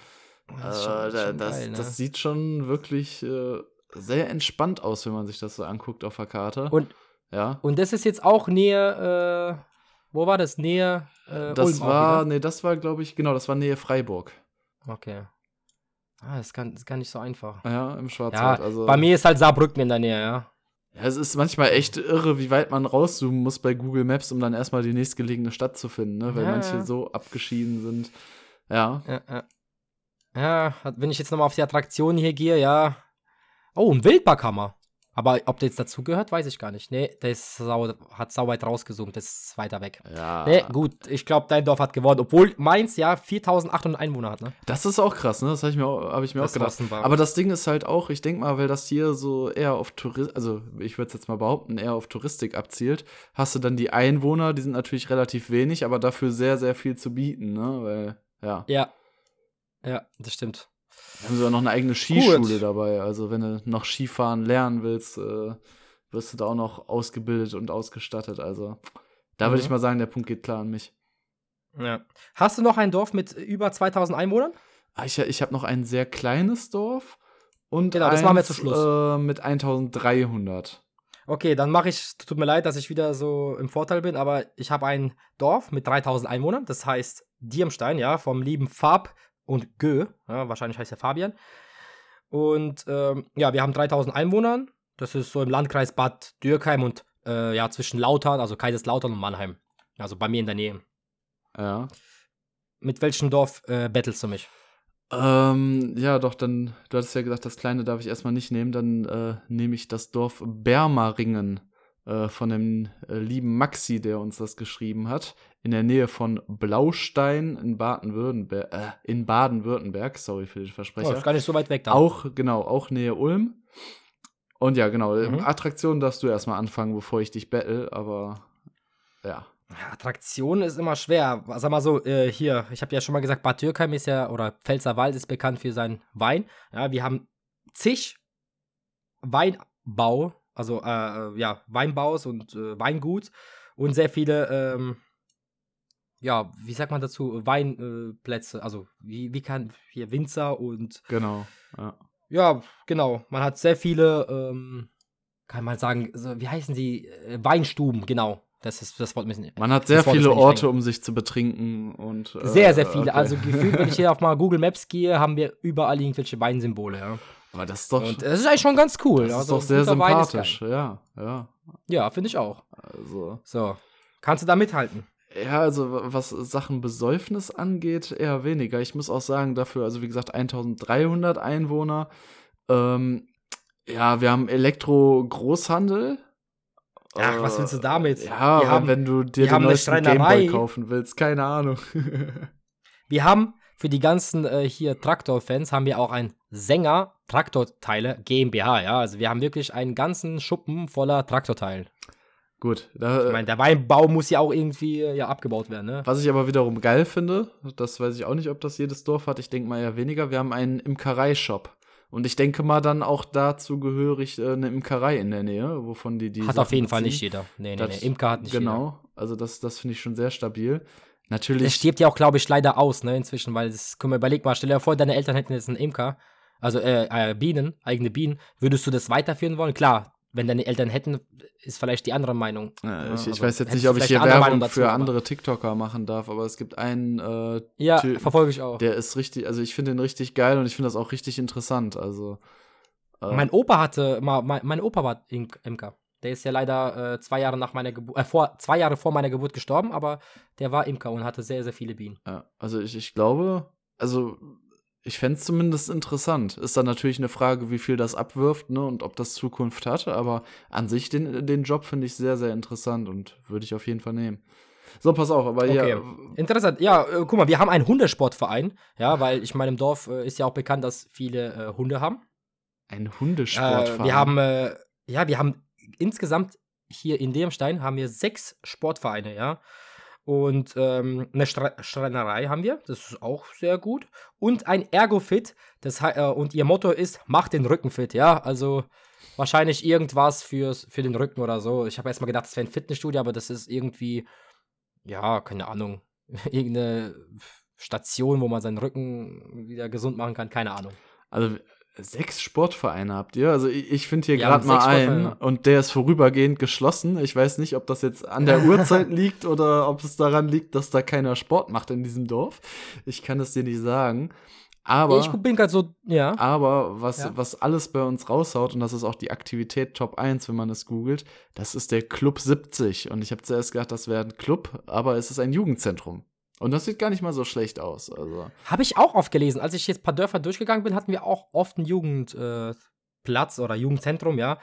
das, schon, äh, schon das, geil, ne? das, sieht schon wirklich äh, sehr entspannt aus, wenn man sich das so anguckt auf der Karte. Und, ja. und das ist jetzt auch näher, äh, wo war das? Nähe? Äh, das Ulm war, nee, das war, glaube ich, genau, das war Nähe Freiburg. Okay. Ah, das ist gar, das ist gar nicht so einfach. Ja, im Schwarzwald. Ja, also. Bei mir ist halt Saarbrücken in der Nähe, ja. Ja, es ist manchmal echt irre, wie weit man rauszoomen muss bei Google Maps, um dann erstmal die nächstgelegene Stadt zu finden, ne? weil Ja, manche ja. so abgeschieden sind. Ja. Ja, ja. ja wenn ich jetzt nochmal auf die Attraktion hier gehe, ja. Oh, ein Wildparkhammer. Aber ob der jetzt dazugehört, weiß ich gar nicht. Nee, der ist sau, hat sau weit rausgezoomt, der ist weiter weg. Ja. Nee, gut, ich glaube, dein Dorf hat gewonnen. Obwohl meins ja 4800 Einwohner hat, ne? Das ist auch krass, ne? Das habe ich mir, auch- hab ich mir Das auch gedacht. Aber das Ding ist halt auch, ich denke mal, weil das hier so eher auf Touristik, also ich würde es jetzt mal behaupten, eher auf Touristik abzielt, hast du dann die Einwohner, die sind natürlich relativ wenig, aber dafür sehr, sehr viel zu bieten, ne? Weil, ja. Ja. Ja, das stimmt. Wir haben sogar noch eine eigene Skischule dabei. Also, wenn du noch Skifahren lernen willst, äh, wirst du da auch noch ausgebildet und ausgestattet. Also, da würde Mhm. ich mal sagen, der Punkt geht klar an mich. Ja. Hast du noch ein Dorf mit über 2000 Einwohnern? Ah, Ich, ich habe noch ein sehr kleines Dorf und Genau, das machen wir zum Schluss. Äh, mit 1300. Okay, dann mache ich, tut mir leid, dass ich wieder so im Vorteil bin, aber ich habe ein Dorf mit 3000 Einwohnern, das heißt Dirmstein, ja, vom lieben Fab und Gö, ja, wahrscheinlich heißt er Fabian. Und ähm, ja, wir haben 3000 Einwohnern, das ist so im Landkreis Bad Dürkheim und äh, ja, zwischen Lautern, also Kaiserslautern und Mannheim. Also bei mir in der Nähe. Ja. Mit welchem Dorf äh, bettelst du mich? Ähm, ja, doch, dann, du hattest ja gesagt, das kleine darf ich erstmal nicht nehmen, dann äh, nehme ich das Dorf Bermaringen äh, von dem äh, lieben Maxi, der uns das geschrieben hat, in der Nähe von Blaustein in Baden-Württemberg, äh, in Baden-Württemberg, sorry für den Oh, Versprecher. ist gar nicht so weit weg da. auch, genau, auch Nähe Ulm. Und ja, genau, Mhm. Attraktionen darfst du erstmal anfangen, bevor ich dich battle, aber ja. Ja, Attraktion ist immer schwer. Sag mal so, äh, hier, ich habe ja schon mal gesagt, Bad Dürkheim ist ja, oder Pfälzerwald ist bekannt für seinen Wein. Ja, wir haben zig Weinbau, also äh, äh, ja, Weinbaus und äh, Weingut und sehr viele, ähm, ja, wie sagt man dazu, Weinplätze, äh, also wie, wie kann hier Winzer und Genau. Ja. ja, genau, man hat sehr viele, ähm, kann man sagen, so, wie heißen die, äh, Weinstuben, genau. Das ist das Wort müssen. Man hat sehr ist viele Orte, um sich zu betrinken und äh, Sehr, sehr viele. okay. Also gefühlt, wenn ich hier auf mal Google Maps gehe, haben wir überall irgendwelche Weinsymbole. Ja. Aber das ist doch, Und das ist eigentlich schon ganz cool. das ist also, doch sehr ist sympathisch. Ja, ja. Ja, finde ich auch. Also, So. Kannst du da mithalten? ja, also wa- was Sachen Besäufnis angeht, eher weniger. Ich muss auch sagen, dafür, also wie gesagt, 1300 Einwohner. Ähm, ja, wir haben Elektro-Großhandel. Ach, was willst du damit? Ja, haben- wenn du dir den neuesten. Gameboy kaufen willst, keine Ahnung. Wir haben für die ganzen äh, hier Traktor-Fans haben wir auch ein Sänger Traktorteile GmbH, ja. Also wir haben wirklich einen ganzen Schuppen voller Traktorteilen. Gut, da, Ich meine, der Weinbau muss ja auch irgendwie äh, ja abgebaut werden, ne? Was ich aber wiederum geil finde, das weiß ich auch nicht, ob das jedes Dorf hat, ich denke mal eher weniger, wir haben einen Imkereishop. Und ich denke mal dann auch dazu gehörig äh, eine Imkerei in der Nähe, wovon die die Hat Sachen auf jeden Fall beziehen. nicht jeder. Nee, nee, Das- nee. Imker hat nicht jeder. Genau, also das, das finde ich schon sehr stabil. Natürlich, stirbt ja auch, glaube ich, leider aus, ne, inzwischen, weil das, guck mal, überleg mal, stell dir vor, deine Eltern hätten jetzt einen Imker, also äh, äh, Bienen, eigene Bienen, würdest du das weiterführen wollen? Klar, wenn deine Eltern hätten, ist vielleicht die andere Meinung. Ja, ich, ich weiß jetzt nicht, ob ich hier Werbung Meinung dazu, für andere TikToker machen darf, aber es gibt einen, äh, Ja, Ty- verfolge ich auch. der ist richtig, also ich finde den richtig geil und ich finde das auch richtig interessant. Also äh, Mein Opa hatte, mein, mein Opa war Im- Imker. Der ist ja leider äh, zwei Jahre nach meiner Geburt, äh, vor, zwei Jahre vor meiner Geburt gestorben, aber der war Imker und hatte sehr, sehr viele Bienen. Ja, also ich, ich glaube, also ich fände es zumindest interessant. Ist dann natürlich eine Frage, wie viel das abwirft, ne, und ob das Zukunft hat, aber an sich den, den Job finde ich sehr, sehr interessant und würde ich auf jeden Fall nehmen. So, pass auf, aber Okay. ja, Interessant. Ja, äh, guck mal, wir haben einen Hundesportverein, ja, weil ich meine, im Dorf äh, ist ja auch bekannt, dass viele äh, Hunde haben. ein Hundesportverein. Äh, wir haben, äh, ja, wir haben insgesamt hier in Dirmstein haben wir sechs Sportvereine, ja. Und ähm, eine Schreinerei haben wir, das ist auch sehr gut. Und ein Ergofit, das, äh, und ihr Motto ist, macht den Rücken fit, ja. Also wahrscheinlich irgendwas fürs, für den Rücken oder so. Ich habe erstmal gedacht, das wäre ein Fitnessstudio, aber das ist irgendwie, ja, keine Ahnung, irgendeine Station, wo man seinen Rücken wieder gesund machen kann, keine Ahnung. Also sechs Sportvereine habt ihr? Also ich, ich finde hier Wir gerade mal einen und der ist vorübergehend geschlossen. Ich weiß nicht, ob das jetzt an der Uhrzeit liegt oder ob es daran liegt, dass da keiner Sport macht in diesem Dorf. Ich kann es dir nicht sagen. Aber, ich bin gerade so, ja. aber was, Ja. was alles bei uns raushaut, und das ist auch die Aktivität Top 1, wenn man es googelt, das ist der Club 70. Und ich habe zuerst gedacht, das wäre ein Club, aber es ist ein Jugendzentrum. Und das sieht gar nicht mal so schlecht aus. Also. Habe ich auch oft gelesen. Als ich jetzt ein paar Dörfer durchgegangen bin, hatten wir auch oft einen Jugendplatz äh, oder Jugendzentrum, ja.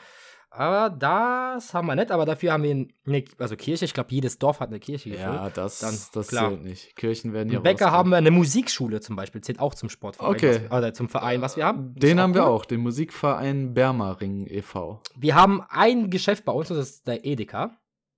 Aber das haben wir nicht, aber dafür haben wir eine also Kirche. Ich glaube, jedes Dorf hat eine Kirche. Ja, das, Dann, das klar. zählt nicht. Kirchen werden hier Im Bäcker haben wir eine Musikschule zum Beispiel, zählt auch zum Sportverein. Okay. Was, oder zum Verein, was wir haben. Den haben wir auch, den Musikverein Bermaring e.V. Wir haben ein Geschäft bei uns, das ist der Edeka.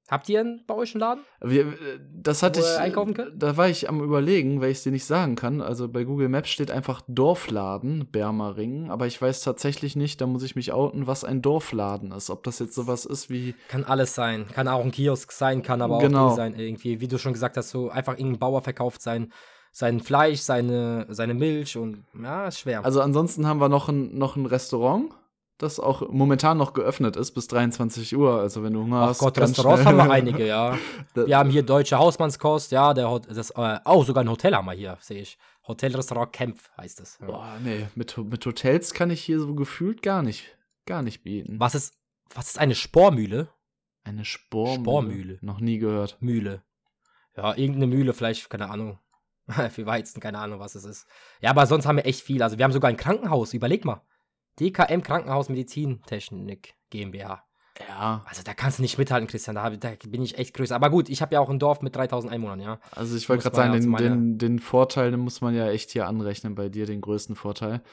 Habt ihr einen bei euch einen Laden? Wir, äh, das hatte ich. einkaufen könnt? Da war ich am überlegen, weil ich es dir nicht sagen kann. Also bei Google Maps steht einfach Dorfladen, Bermaringen, aber ich weiß tatsächlich nicht, da muss ich mich outen, was ein Dorfladen ist. Ob das jetzt sowas ist wie. Kann alles sein. Kann auch ein Kiosk sein, kann aber Genau. auch sein. Irgendwie, wie du schon gesagt hast, so einfach irgendein Bauer verkauft sein, sein Fleisch, seine, seine Milch und ja, ist schwer. Also ansonsten haben wir noch ein, noch ein Restaurant, das auch momentan noch geöffnet ist bis 23 Uhr. Also wenn du Hunger Ach hast. Gott, Restaurants haben wir einige, ja. Wir haben hier deutsche Hausmannskost, ja, der das, äh, auch sogar ein Hotel haben wir hier, sehe ich. Hotelrestaurant Kempf heißt es. Ja. Boah, nee, mit, mit Hotels kann ich hier so gefühlt gar nicht, gar nicht bieten. Was ist, was ist eine Spormühle? Eine Spormühle. Spormühle. Noch nie gehört. Mühle. Ja, irgendeine Mühle, vielleicht, keine Ahnung. Für Weizen, keine Ahnung, was es ist. Ja, aber sonst haben wir echt viel. Also wir haben sogar ein Krankenhaus, überleg mal. DKM Krankenhaus Medizintechnik GmbH. Ja, Also da kannst du nicht mithalten, Christian. Da, da bin ich echt größer. Aber gut, ich habe ja auch ein Dorf mit 3000 Einwohnern, ja. also ich wollte gerade sagen, den, den, den Vorteil, den muss man ja echt hier anrechnen bei dir, den größten Vorteil.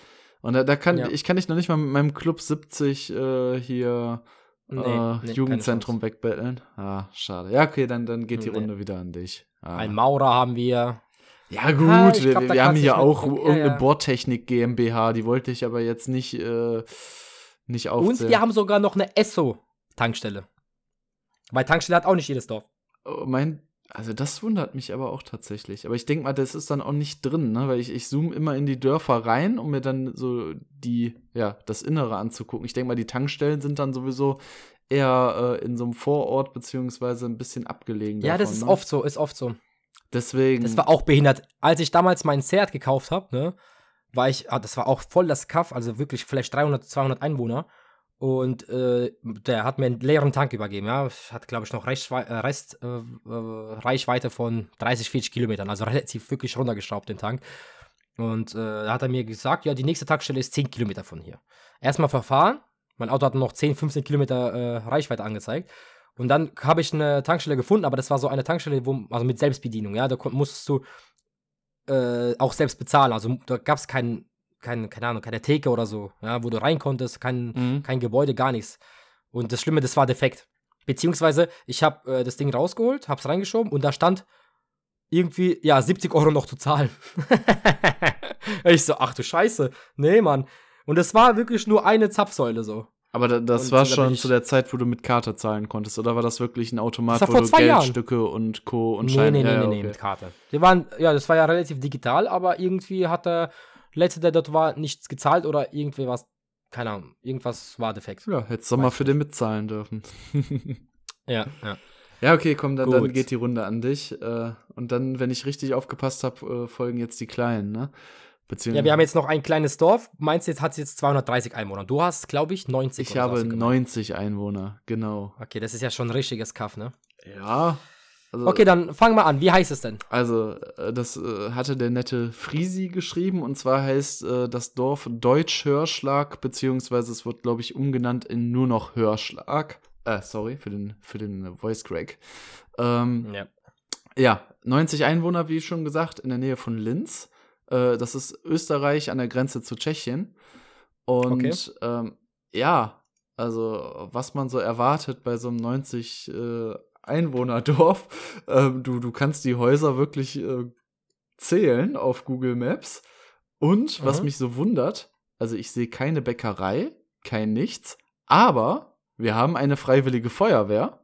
Und da, da kann Ja. ich kann dich noch nicht mal mit meinem Club 70 äh, hier Nee, äh, nee, Jugendzentrum wegbetteln. Ah, schade. Ja, okay, dann, dann geht die Nee. Runde wieder an dich. Ah. Ein Maurer haben wir. Ja, gut, Ah, wir, glaub, da wir haben hier auch mit- ja, irgendeine ja. Bohrtechnik GmbH, die wollte ich aber jetzt nicht, äh, nicht aufzählen. Und wir haben sogar noch eine Esso-Tankstelle. Weil Tankstelle hat auch nicht jedes Dorf. Oh, mein, also das wundert mich aber auch tatsächlich. Aber ich denke mal, das ist dann auch nicht drin, ne? Weil ich, ich zoome immer in die Dörfer rein, um mir dann so die, ja, das Innere anzugucken. Ich denke mal, die Tankstellen sind dann sowieso eher äh, in so einem Vorort beziehungsweise ein bisschen abgelegen. Ja, das davon, ist ne? oft so, ist oft so. Deswegen. Das war auch behindert. Als ich damals meinen Seat gekauft habe, ne, war ich, ah, das war auch voll das Kaff, also wirklich vielleicht 300, 200 Einwohner. Und äh, der hat mir einen leeren Tank übergeben, ja. Hatte, glaube ich, noch Reichwe äh, Rest, äh, äh, von 30, 40 Kilometern, also relativ wirklich runtergeschraubt, den Tank. Und äh, da hat er mir gesagt, ja, die nächste Tankstelle ist 10 Kilometer von hier. Erstmal verfahren, mein Auto hat noch 10, 15 Kilometer äh, Reichweite angezeigt. Und dann habe ich eine Tankstelle gefunden, aber das war so eine Tankstelle, wo, also mit Selbstbedienung, ja, da musstest du äh, auch selbst bezahlen. Also da gab es kein, kein, keine Ahnung, keine Theke oder so, ja, wo du rein konntest, kein, Mhm. kein Gebäude, gar nichts. Und das Schlimme, das war defekt. Beziehungsweise, ich habe äh, das Ding rausgeholt, hab's reingeschoben und da stand irgendwie, ja, 70 Euro noch zu zahlen. ich so, ach du Scheiße. Nee, Mann. Und es war wirklich nur eine Zapfsäule so. Aber da, das Und war schon zu der Zeit, wo du mit Karte zahlen konntest, oder war das wirklich ein Automat, wo du zwei Jahren. Geldstücke und Co. und nee, Scheine nee, nee, ja, nee, ja, nee, okay. mit Karte. Die waren, ja, das war ja relativ digital, aber irgendwie hat der letzte, der dort war, nichts gezahlt oder irgendwie was, keine Ahnung, irgendwas war defekt. Ja, hättest du mal für den mitzahlen dürfen. Ja, ja. Ja, okay, komm, dann, dann geht die Runde an dich. Äh, und dann, wenn ich richtig aufgepasst habe, äh, folgen jetzt die Kleinen, ne? Ja, wir haben jetzt noch ein kleines Dorf. Meinst du, jetzt hat jetzt 230 Einwohner. Du hast, glaube ich, 90 ich habe hast du gemeint. 90 Einwohner, genau. Okay, das ist ja schon ein richtiges Kaff, ne? Ja. Also, Okay, dann fang mal an. Wie heißt es denn? Also, äh, das äh, hatte der nette Frisi geschrieben und zwar heißt äh, das Dorf Deutsch-Hörschlag, beziehungsweise es wird, glaube ich, umgenannt in nur noch Hörschlag. Äh, sorry für den, für den Voice Crack. Ähm, Ja. Ja, 90 Einwohner, wie schon gesagt, in der Nähe von Linz. Äh, das ist Österreich an der Grenze zu Tschechien. Und Okay. ähm, ja, also was man so erwartet bei so einem 90 äh, Einwohnerdorf, ähm, du, du kannst die Häuser wirklich äh, zählen auf Google Maps. Und was Mhm. mich so wundert, also ich sehe keine Bäckerei, kein nichts, aber wir haben eine freiwillige Feuerwehr.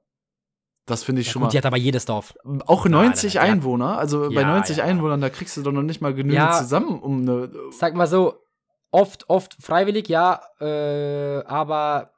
Das finde ich ja schon gut, mal. die hat aber jedes Dorf. Auch Nein, 90 nein, nein, ja. Einwohner, also bei Ja, 90 ja. Einwohnern, da kriegst du doch noch nicht mal genügend zusammen, um eine. Sag mal so, oft, oft freiwillig, ja, äh, aber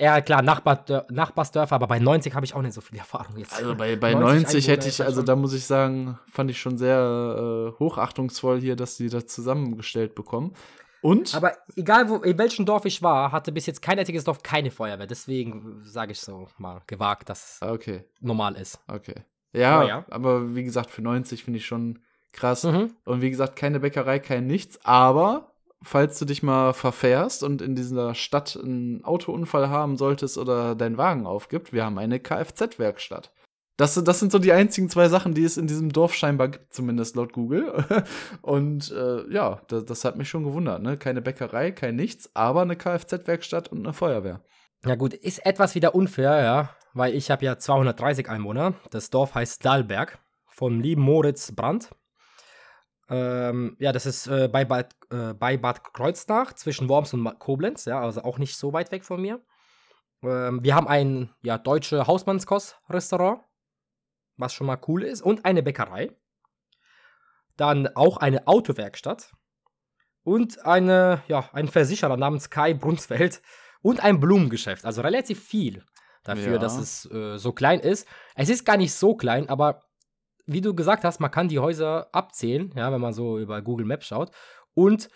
Ja, klar, Nachbar, Nachbarsdörfer, aber bei 90 habe ich auch nicht so viel Erfahrung jetzt. Also bei, bei 90, 90 hätte ich, also da muss ich sagen, fand ich schon sehr äh, hochachtungsvoll hier, dass die das zusammengestellt bekommen. Und? Aber egal, wo, in welchem Dorf ich war, hatte bis jetzt kein einziges Dorf keine Feuerwehr. Deswegen sage ich so mal gewagt, dass es okay. normal ist. Okay. Ja, ja, aber wie gesagt, für 90 finde ich schon krass. Mhm. Und wie gesagt, keine Bäckerei, kein nichts. Aber falls du dich mal verfährst und in dieser Stadt einen Autounfall haben solltest oder dein Wagen aufgibt, wir haben eine Kfz-Werkstatt. Das, das sind so die einzigen zwei Sachen, die es in diesem Dorf scheinbar gibt, zumindest laut Google. Und äh, ja, das, das, hat mich schon gewundert. Ne? Keine Bäckerei, kein nichts, aber eine Kfz-Werkstatt und eine Feuerwehr. Ja gut, ist etwas wieder unfair, ja, weil ich habe ja 230 Einwohner. Das Dorf heißt Dahlberg vom lieben Moritz Brandt. Ähm, ja, das ist äh, bei, Bad, äh, bei Bad Kreuznach zwischen Worms und Koblenz, ja, also auch nicht so weit weg von mir. Ähm, wir haben ein ja, deutsche Hausmannskost-Restaurant was schon mal cool ist, und eine Bäckerei. Dann auch eine Autowerkstatt und eine, ja, ein Versicherer namens Kai Brunsfeld und ein Blumengeschäft. Also relativ viel dafür, ja. dass es äh, so klein ist. Es ist gar nicht so klein, aber wie du gesagt hast, man kann die Häuser abzählen, ja, wenn man so über Google Maps schaut. Und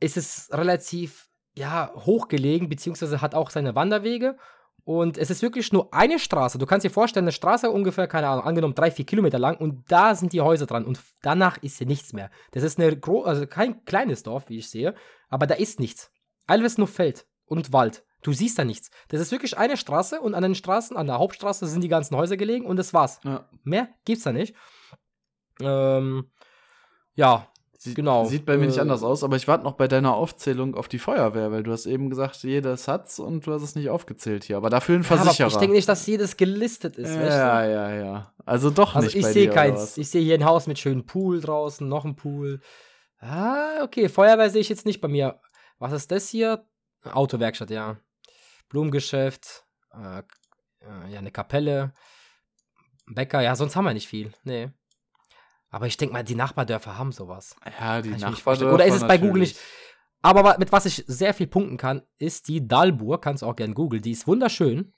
es ist relativ ja, hochgelegen, beziehungsweise hat auch seine Wanderwege und es ist wirklich nur eine Straße. Du kannst dir vorstellen, eine Straße ungefähr, keine Ahnung, angenommen drei, vier Kilometer lang und da sind die Häuser dran und danach ist hier nichts mehr. Das ist eine also kein kleines Dorf, wie ich sehe, aber da ist nichts. Alles nur Feld und Wald. Du siehst da nichts. Das ist wirklich eine Straße und an den Straßen, an der Hauptstraße sind die ganzen Häuser gelegen und das war's. Ja. Mehr gibt's da nicht. Ähm, ja, Sie, genau. Sieht bei mir nicht äh, anders aus, aber ich warte noch bei deiner Aufzählung auf die Feuerwehr, weil du hast eben gesagt, jedes hat's und du hast es nicht aufgezählt hier. Aber dafür ein Versicherer. Ja, ich denke nicht, dass jedes gelistet ist. Ja, weißt du? ja, ja. Also doch also nicht. Ich sehe keins. Ich sehe hier ein Haus mit schönem Pool draußen, noch ein Pool. Ah, okay. Feuerwehr sehe ich jetzt nicht bei mir. Was ist das hier? Autowerkstatt, ja. Blumengeschäft, äh, äh ja, eine Kapelle, Bäcker, ja, sonst haben wir nicht viel. Nee. Aber ich denke mal, die Nachbardörfer haben sowas. Ja, die Nachbardörfer. Oder ist es bei Google nicht? Aber mit was ich sehr viel punkten kann, ist die Dalburg. Kannst du auch gerne googeln. Die ist wunderschön.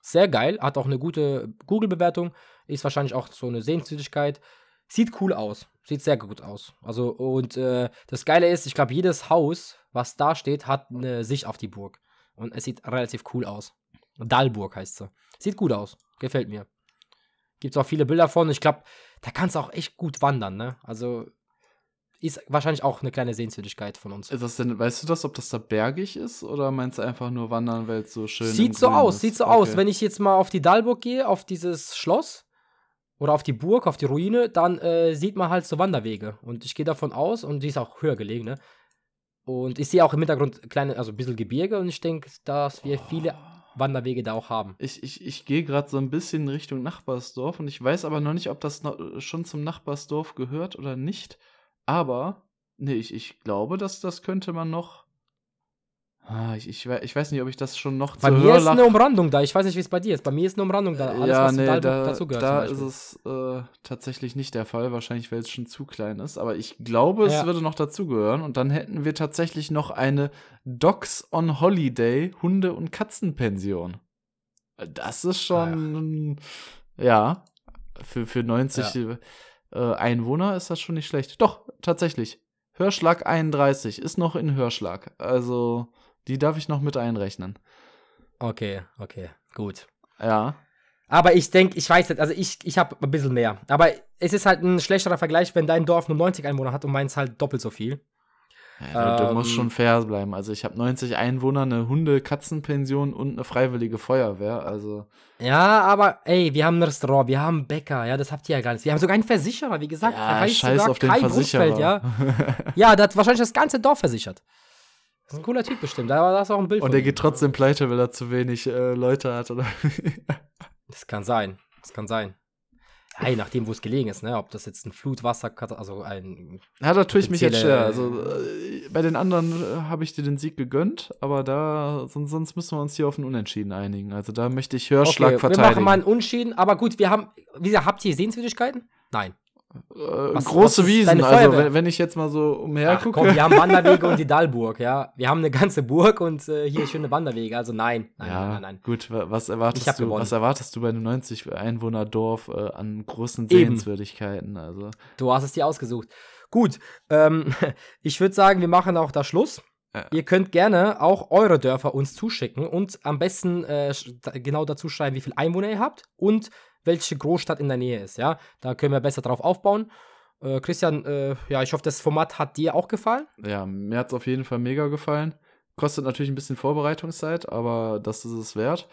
Sehr geil. Hat auch eine gute Google-Bewertung. Ist wahrscheinlich auch so eine Sehenswürdigkeit. Sieht cool aus. Sieht sehr gut aus. Also, und äh, das Geile ist, ich glaube, jedes Haus, was da steht, hat eine Sicht auf die Burg. Und es sieht relativ cool aus. Dalburg heißt sie. Sieht gut aus. Gefällt mir. Gibt es auch viele Bilder von. Ich glaube, da kannst du auch echt gut wandern, ne? Also ist wahrscheinlich auch eine kleine Sehenswürdigkeit von uns. Ist das denn, weißt du das, ob das da bergig ist oder meinst du einfach nur wandern, weil es so schön ist? Sieht so aus, ist? sieht so okay. aus. Wenn ich jetzt mal auf die Dalburg gehe, auf dieses Schloss oder auf die Burg, auf die Ruine, dann äh, sieht man halt so Wanderwege. Und ich gehe davon aus, und die ist auch höher gelegen, ne? Und ich sehe auch im Hintergrund kleine, also ein bisschen Gebirge und ich denke, dass wir viele Wanderwege da auch haben. Ich, ich, ich gehe gerade so ein bisschen Richtung Nachbarsdorf und ich weiß aber noch nicht, ob das noch, schon zum Nachbarsdorf gehört oder nicht. Aber, nee, ich, ich glaube, dass das könnte man noch Ah, ich, ich, ich, weiß nicht, ob ich das schon noch Bei mir Hörlach ist eine Umrandung da. Ich weiß nicht, wie es bei dir ist. Bei mir ist eine Umrandung da. Alles, ja, was nee, da, dazu gehört. Da ist es äh, tatsächlich nicht der Fall. Wahrscheinlich, weil es schon zu klein ist. Aber ich glaube, es ja. würde noch dazugehören. Und dann hätten wir tatsächlich noch eine Dogs on Holiday Hunde- und Katzenpension. Das ist schon, ja. ja, für, für 90 ja. äh, Einwohner ist das schon nicht schlecht. Doch, tatsächlich. Hörschlag 31 ist noch in Hörschlag. Also die darf ich noch mit einrechnen. Okay, okay, gut. Ja. Aber ich denke, ich weiß nicht, also ich, ich habe ein bisschen mehr. Aber es ist halt ein schlechterer Vergleich, wenn dein Dorf nur 90 Einwohner hat und meins halt doppelt so viel. Ja, du, ähm, musst schon fair bleiben. Also ich habe 90 Einwohner, eine Hunde-Katzenpension und eine freiwillige Feuerwehr. Also ja, aber ey, wir haben ein Restaurant, wir haben einen Bäcker, ja, das habt ihr ja gar nicht. Wir haben sogar einen Versicherer, wie gesagt. Ja, scheiß auf den Versicherer. ja. ja, der hat wahrscheinlich das ganze Dorf versichert. Das ist ein cooler Typ bestimmt. Da war das auch ein Bild. Und er geht trotzdem pleite, weil er zu wenig äh, Leute hat, oder? das kann sein. Das kann sein. Hey, nachdem, wo es gelegen ist, ne? Ob das jetzt ein Flutwasser, also ein. Ja, natürlich mich jetzt schwer. Also äh, bei den anderen äh, habe ich dir den Sieg gegönnt, aber da, sonst, sonst, müssen wir uns hier auf einen Unentschieden einigen. Also da möchte ich Hörschlag okay, verteidigen. Wir machen mal einen Unentschieden, aber gut, wir haben. Wie gesagt, habt ihr Sehenswürdigkeiten? Nein. Äh, Was- große was Wiesen, also wenn, wenn ich jetzt mal so umher Ach, gucke. komm, wir haben Wanderwege und die Dallburg, ja. Wir haben eine ganze Burg und äh, hier schöne Wanderwege. Also nein, nein, ja, nein, nein, nein. gut, wa- was erwartest du, gewonnen. was erwartest du bei einem 90 Einwohner Dorf äh, an großen Eben. Sehenswürdigkeiten, also Du hast es dir ausgesucht. Gut, ähm, ich würde sagen, wir machen auch da Schluss. Ja. Ihr könnt gerne auch eure Dörfer uns zuschicken und am besten äh, genau dazu schreiben, wie viele Einwohner ihr habt und welche Großstadt in der Nähe ist. Ja, da können wir besser drauf aufbauen. Äh, Christian, äh, ja, ich hoffe, das Format hat dir auch gefallen. ja, mir hat es auf jeden Fall mega gefallen. Kostet natürlich ein bisschen Vorbereitungszeit, aber das ist es wert.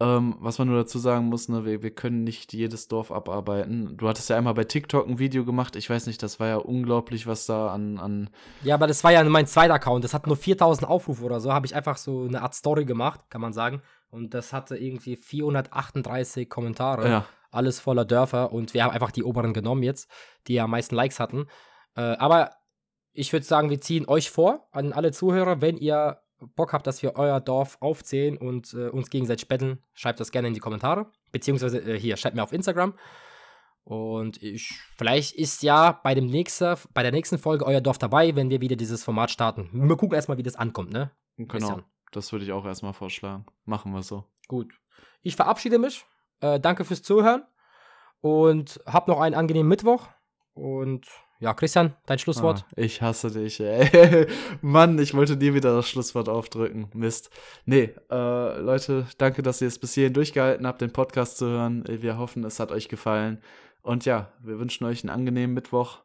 Ähm, was man nur dazu sagen muss, ne, wir, wir können nicht jedes Dorf abarbeiten. Du hattest ja einmal bei TikTok ein Video gemacht. Ich weiß nicht, das war ja unglaublich, was da an, an Ja, aber das war ja mein zweiter Account. Das hat nur 4000 Aufrufe oder so. Habe ich einfach so eine Art Story gemacht, kann man sagen. Und das hatte irgendwie 438 Kommentare. ja, Alles voller Dörfer. Und wir haben einfach die oberen genommen jetzt, die am meisten Likes hatten. Äh, aber ich würde sagen, wir ziehen euch vor, an alle Zuhörer, wenn ihr Bock habt, dass wir euer Dorf aufzählen und äh, uns gegenseitig betteln, schreibt das gerne in die Kommentare. Beziehungsweise äh, hier, schreibt mir auf Instagram. Und ich, vielleicht ist ja bei, dem nächsten, bei der nächsten Folge euer Dorf dabei, wenn wir wieder dieses Format starten. Wir gucken erstmal, wie das ankommt, ne? genau. Christian. Das würde ich auch erstmal vorschlagen. Machen wir so. Gut. Ich verabschiede mich. Äh, danke fürs Zuhören. Und hab noch einen angenehmen Mittwoch. Und ja, Christian, dein Schlusswort. Ah, ich hasse dich, ey. Mann, ich wollte dir wieder das Schlusswort aufdrücken. Mist. Nee, äh, Leute, danke, dass ihr es bis hierhin durchgehalten habt, den Podcast zu hören. Wir hoffen, es hat euch gefallen. Und ja, wir wünschen euch einen angenehmen Mittwoch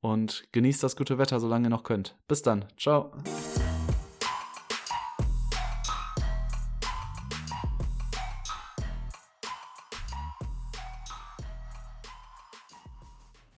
und genießt das gute Wetter, solange ihr noch könnt. Bis dann. Ciao.